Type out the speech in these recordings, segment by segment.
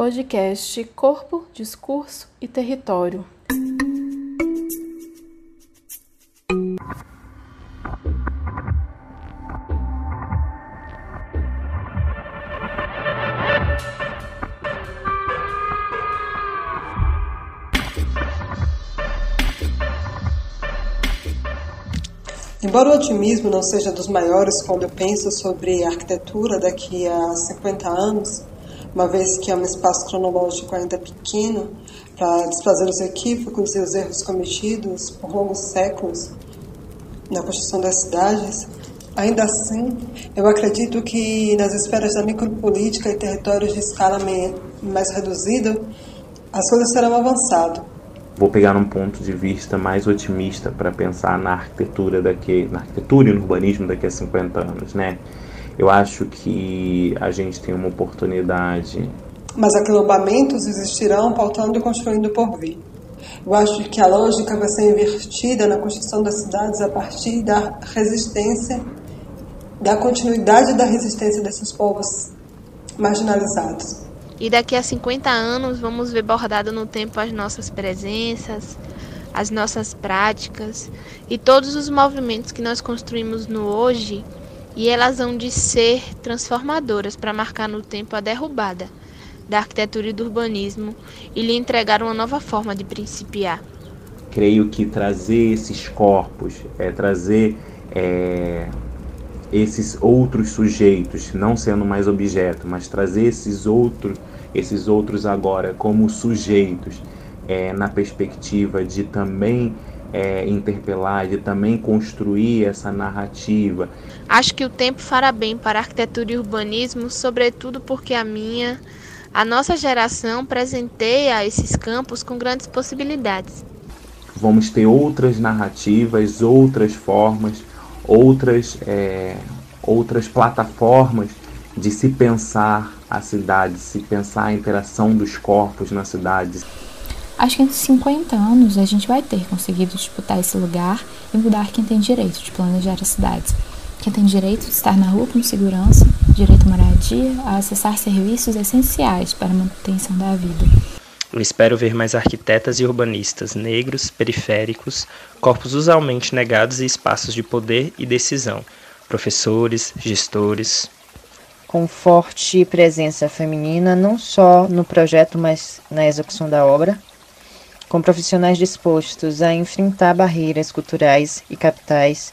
Podcast Corpo, Discurso e Território. Embora o otimismo não seja dos maiores quando eu penso sobre arquitetura daqui a 50 anos, uma vez que é um espaço cronológico ainda pequeno para desfazer os equívocos e os erros cometidos por longos séculos na construção das cidades, ainda assim, eu acredito que nas esferas da micropolítica e territórios de escala mais reduzida, as coisas serão avançado vou pegar um ponto de vista mais otimista para pensar na arquitetura daqui, na arquitetura e no urbanismo daqui a 50 anos, né? Eu acho que a gente tem uma oportunidade. Mas aquilombamentos existirão pautando e construindo por vir. Eu acho que a lógica vai ser invertida na construção das cidades a partir da resistência, da continuidade da resistência desses povos marginalizados. E daqui a 50 anos vamos ver bordado no tempo as nossas presenças, as nossas práticas e todos os movimentos que nós construímos no hoje, e elas vão de ser transformadoras para marcar no tempo a derrubada da arquitetura e do urbanismo e lhe entregar uma nova forma de principiar. Creio que trazer esses corpos, é, trazer é, esses outros sujeitos, não sendo mais objeto, mas trazer esses outros esses outros agora como sujeitos é, na perspectiva de também é, interpelar, de também construir essa narrativa. Acho que o tempo fará bem para arquitetura e urbanismo, sobretudo porque a minha, a nossa geração presenteia esses campos com grandes possibilidades. Vamos ter outras narrativas, outras formas, outras, é, outras plataformas de se pensar a cidade, se pensar a interação dos corpos na cidade. Acho que em 50 anos a gente vai ter conseguido disputar esse lugar e mudar quem tem direito de planejar as cidades. Quem tem direito de estar na rua com segurança, direito à moradia, a acessar serviços essenciais para a manutenção da vida. Eu espero ver mais arquitetas e urbanistas negros, periféricos, corpos usualmente negados e espaços de poder e decisão, professores, gestores, com forte presença feminina, não só no projeto, mas na execução da obra, com profissionais dispostos a enfrentar barreiras culturais e capitais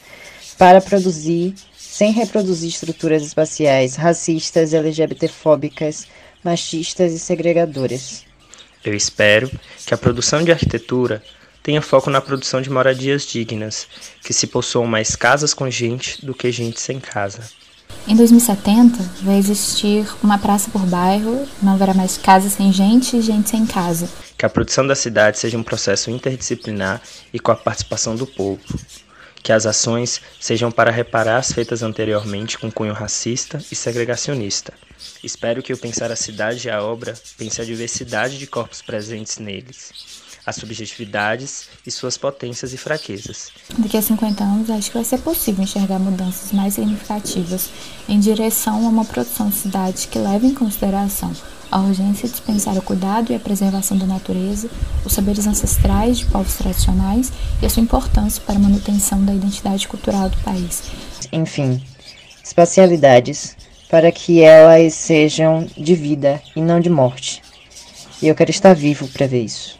para produzir, sem reproduzir estruturas espaciais racistas, LGBTfóbicas, machistas e segregadoras. Eu espero que a produção de arquitetura tenha foco na produção de moradias dignas, que se possuam mais casas com gente do que gente sem casa. Em 2070, vai existir uma praça por bairro, não haverá mais casa sem gente e gente sem casa. Que a produção da cidade seja um processo interdisciplinar e com a participação do povo. Que as ações sejam para reparar as feitas anteriormente com cunho racista e segregacionista. Espero que o pensar a cidade e a obra pense a diversidade de corpos presentes neles as subjetividades e suas potências e fraquezas. Daqui a 50 anos, acho que vai ser possível enxergar mudanças mais significativas em direção a uma produção de cidade que leve em consideração a urgência de dispensar o cuidado e a preservação da natureza, os saberes ancestrais de povos tradicionais e a sua importância para a manutenção da identidade cultural do país. Enfim, espacialidades para que elas sejam de vida e não de morte. E eu quero estar vivo para ver isso.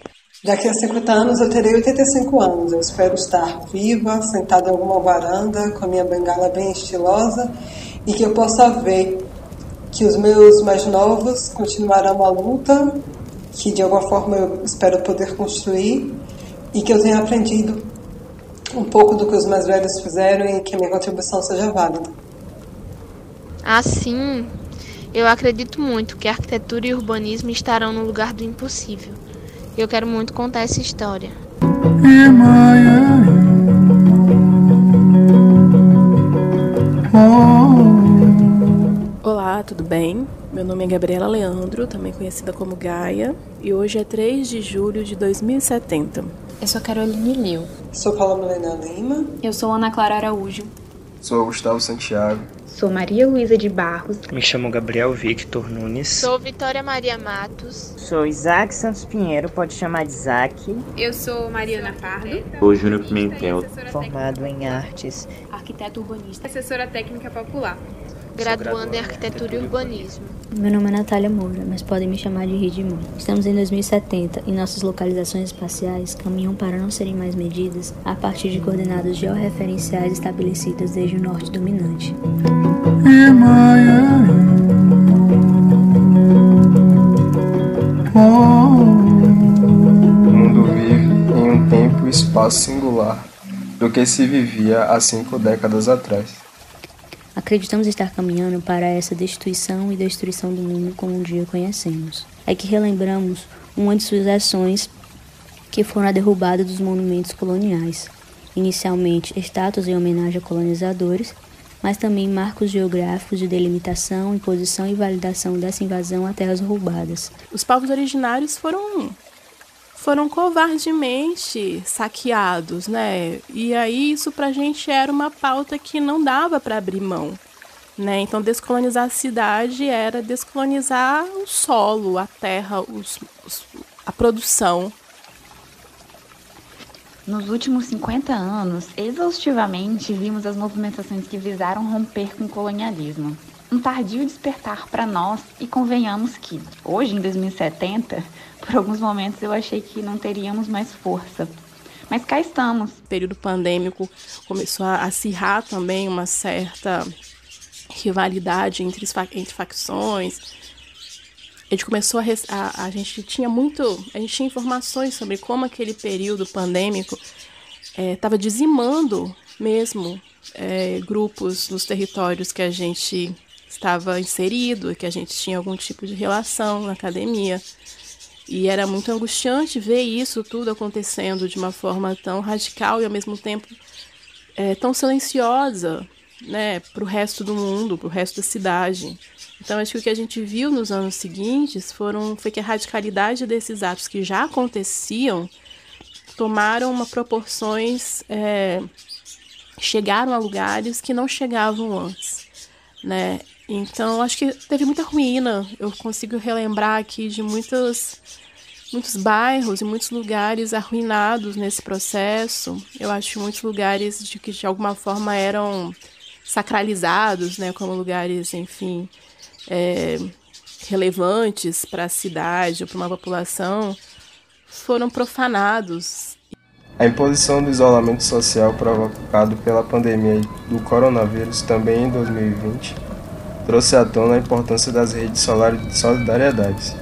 Daqui a 50 anos eu terei 85 anos. Eu espero estar viva, sentada em alguma varanda, com a minha bengala bem estilosa e que eu possa ver que os meus mais novos continuarão a luta, que de alguma forma eu espero poder construir e que eu tenha aprendido um pouco do que os mais velhos fizeram e que a minha contribuição seja válida. Assim, eu acredito muito que arquitetura e urbanismo estarão no lugar do impossível eu quero muito contar essa história. Olá, tudo bem? Meu nome é Gabriela Leandro, também conhecida como Gaia, e hoje é 3 de julho de 2070. Eu sou Caroline Liu. Sou Paula Milena Lima. Eu sou Ana Clara Araújo. Sou Gustavo Santiago. Sou Maria Luísa de Barros. Me chamo Gabriel Victor Nunes. Sou Vitória Maria Matos. Sou Isaac Santos Pinheiro, pode chamar de Isaac. Eu sou Mariana Pardo. Sou Júnior Pimentel. Formado em artes. Arquiteto urbanista. Assessora técnica popular. Graduando em arquitetura e urbanismo. Meu nome é Natália Moura, mas podem me chamar de Ridimon. Estamos em 2070 e nossas localizações espaciais caminham para não serem mais medidas a partir de coordenadas georreferenciais estabelecidas desde o norte dominante. O mundo vive em um tempo e espaço singular do que se vivia há cinco décadas atrás. Acreditamos estar caminhando para essa destituição e destruição do mundo como um dia conhecemos. É que relembramos uma de suas ações que foram a derrubada dos monumentos coloniais, inicialmente estátuas em homenagem a colonizadores, mas também marcos geográficos de delimitação, imposição e validação dessa invasão a terras roubadas. Os povos originários foram foram covardemente saqueados, né? E aí isso pra gente era uma pauta que não dava para abrir mão, né? Então descolonizar a cidade era descolonizar o solo, a terra, os, os, a produção. Nos últimos 50 anos, exaustivamente vimos as movimentações que visaram romper com o colonialismo. Um tardio despertar para nós e convenhamos que, hoje em 2070, por alguns momentos eu achei que não teríamos mais força. Mas cá estamos. O período pandêmico começou a acirrar também uma certa rivalidade entre, entre facções. A gente começou a, a, a gente tinha muito, a gente tinha informações sobre como aquele período pandêmico estava é, dizimando mesmo é, grupos nos territórios que a gente estava inserido, que a gente tinha algum tipo de relação na academia. E era muito angustiante ver isso tudo acontecendo de uma forma tão radical e ao mesmo tempo é, tão silenciosa né, para o resto do mundo, para o resto da cidade. Então, acho que o que a gente viu nos anos seguintes foram, foi que a radicalidade desses atos que já aconteciam tomaram uma proporções, é, chegaram a lugares que não chegavam antes, né? Então, acho que teve muita ruína. Eu consigo relembrar aqui de muitos, muitos bairros e muitos lugares arruinados nesse processo. Eu acho muitos lugares de que de alguma forma eram sacralizados, né, como lugares, enfim, é, relevantes para a cidade ou para uma população, foram profanados. A imposição do isolamento social provocado pela pandemia do coronavírus também em 2020 trouxe à tona a importância das redes de solidariedade.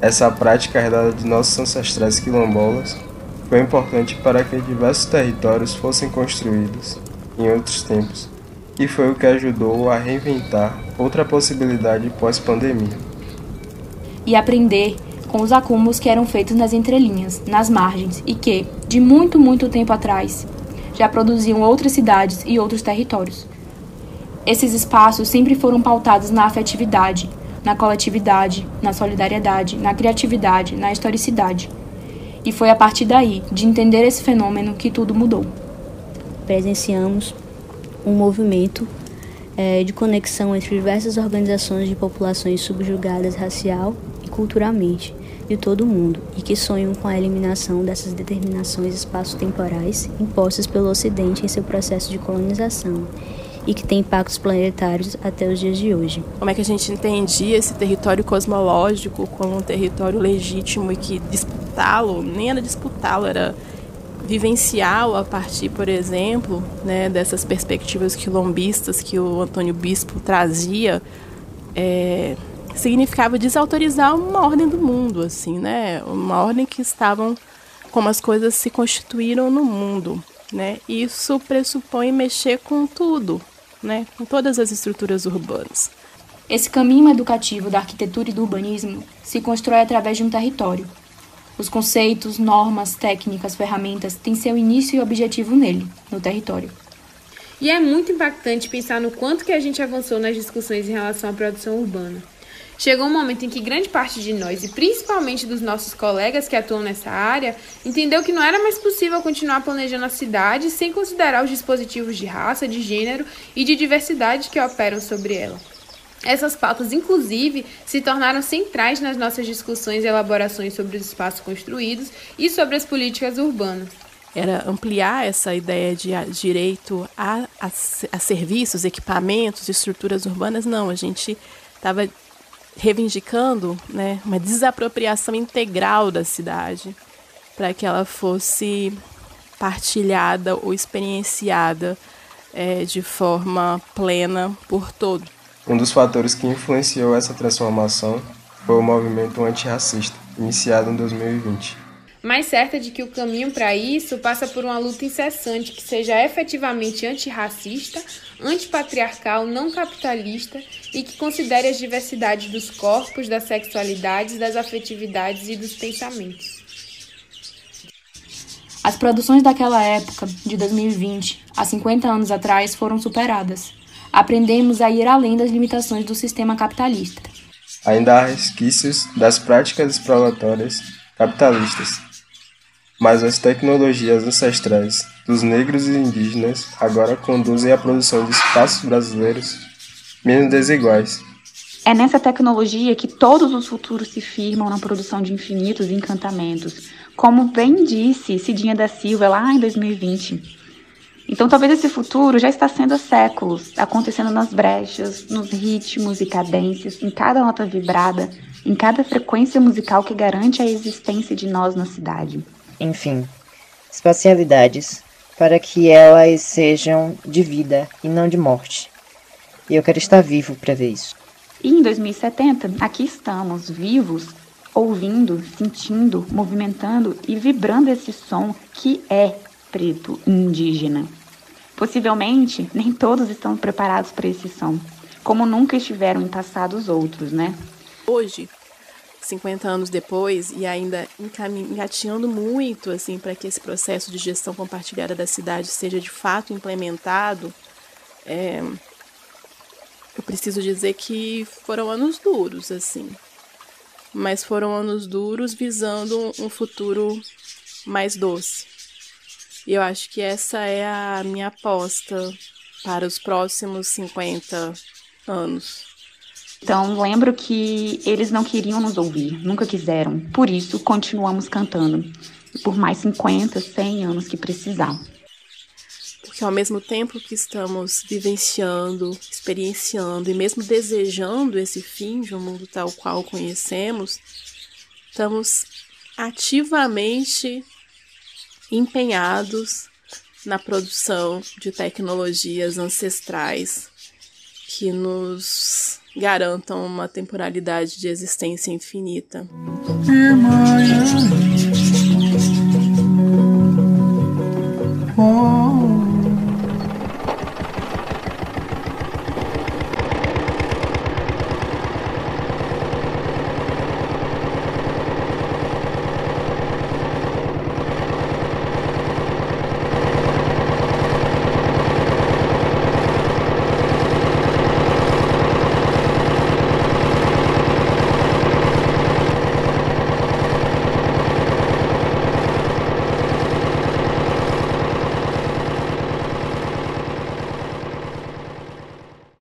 Essa prática herdada de nossos ancestrais quilombolas foi importante para que diversos territórios fossem construídos em outros tempos, e foi o que ajudou a reinventar outra possibilidade pós-pandemia. E aprender com os acúmulos que eram feitos nas entrelinhas, nas margens, e que, de muito, muito tempo atrás, já produziam outras cidades e outros territórios. Esses espaços sempre foram pautados na afetividade, na coletividade, na solidariedade, na criatividade, na historicidade. E foi a partir daí, de entender esse fenômeno, que tudo mudou. Presenciamos um movimento é, de conexão entre diversas organizações de populações subjugadas racial e culturalmente de todo o mundo e que sonham com a eliminação dessas determinações espaço-temporais impostas pelo Ocidente em seu processo de colonização e que tem impactos planetários até os dias de hoje. Como é que a gente entendia esse território cosmológico como um território legítimo e que disputá-lo, nem era disputá-lo, era vivenciá-lo a partir, por exemplo, né, dessas perspectivas quilombistas que o Antônio Bispo trazia, é, significava desautorizar uma ordem do mundo, assim, né, uma ordem que estavam como as coisas se constituíram no mundo, né? Isso pressupõe mexer com tudo, né, com todas as estruturas urbanas. Esse caminho educativo da arquitetura e do urbanismo se constrói através de um território. Os conceitos, normas, técnicas, ferramentas têm seu início e objetivo nele, no território. E é muito impactante pensar no quanto que a gente avançou nas discussões em relação à produção urbana. Chegou um momento em que grande parte de nós, e principalmente dos nossos colegas que atuam nessa área, entendeu que não era mais possível continuar planejando a cidade sem considerar os dispositivos de raça, de gênero e de diversidade que operam sobre ela. Essas pautas, inclusive, se tornaram centrais nas nossas discussões e elaborações sobre os espaços construídos e sobre as políticas urbanas. Era ampliar essa ideia de direito a, a, a serviços, equipamentos, estruturas urbanas. Não, a gente estava reivindicando né, uma desapropriação integral da cidade para que ela fosse partilhada ou experienciada é, de forma plena por todos. Um dos fatores que influenciou essa transformação foi o movimento antirracista, iniciado em 2020. Mais certa de que o caminho para isso passa por uma luta incessante que seja efetivamente antirracista, antipatriarcal, não capitalista e que considere as diversidades dos corpos, das sexualidades, das afetividades e dos pensamentos. As produções daquela época, de 2020, há 50 anos atrás, foram superadas. Aprendemos a ir além das limitações do sistema capitalista. Ainda há resquícios das práticas exploratórias capitalistas, mas as tecnologias ancestrais dos negros e indígenas agora conduzem à produção de espaços brasileiros menos desiguais. É nessa tecnologia que todos os futuros se firmam na produção de infinitos encantamentos, como bem disse Cidinha da Silva lá em 2020. Então, talvez esse futuro já está sendo há séculos, acontecendo nas brechas, nos ritmos e cadências, em cada nota vibrada, em cada frequência musical que garante a existência de nós na cidade. Enfim, espacialidades para que elas sejam de vida e não de morte. E eu quero estar vivo para ver isso. E em 2070, aqui estamos, vivos, ouvindo, sentindo, movimentando e vibrando esse som que é preto indígena. Possivelmente, nem todos estão preparados para esse som, como nunca estiveram em passados outros, né? Hoje, 50 anos depois e ainda engateando muito assim para que esse processo de gestão compartilhada da cidade seja de fato implementado, é, eu preciso dizer que foram anos duros assim, mas foram anos duros visando um futuro mais doce. E eu acho que essa é a minha aposta para os próximos 50 anos. Então, lembro que eles não queriam nos ouvir, nunca quiseram. Por isso, continuamos cantando. Por mais 50, 100 anos que precisar. Porque ao mesmo tempo que estamos vivenciando, experienciando e mesmo desejando esse fim de um mundo tal qual conhecemos, estamos ativamente empenhados na produção de tecnologias ancestrais que nos garantam uma temporalidade de existência infinita.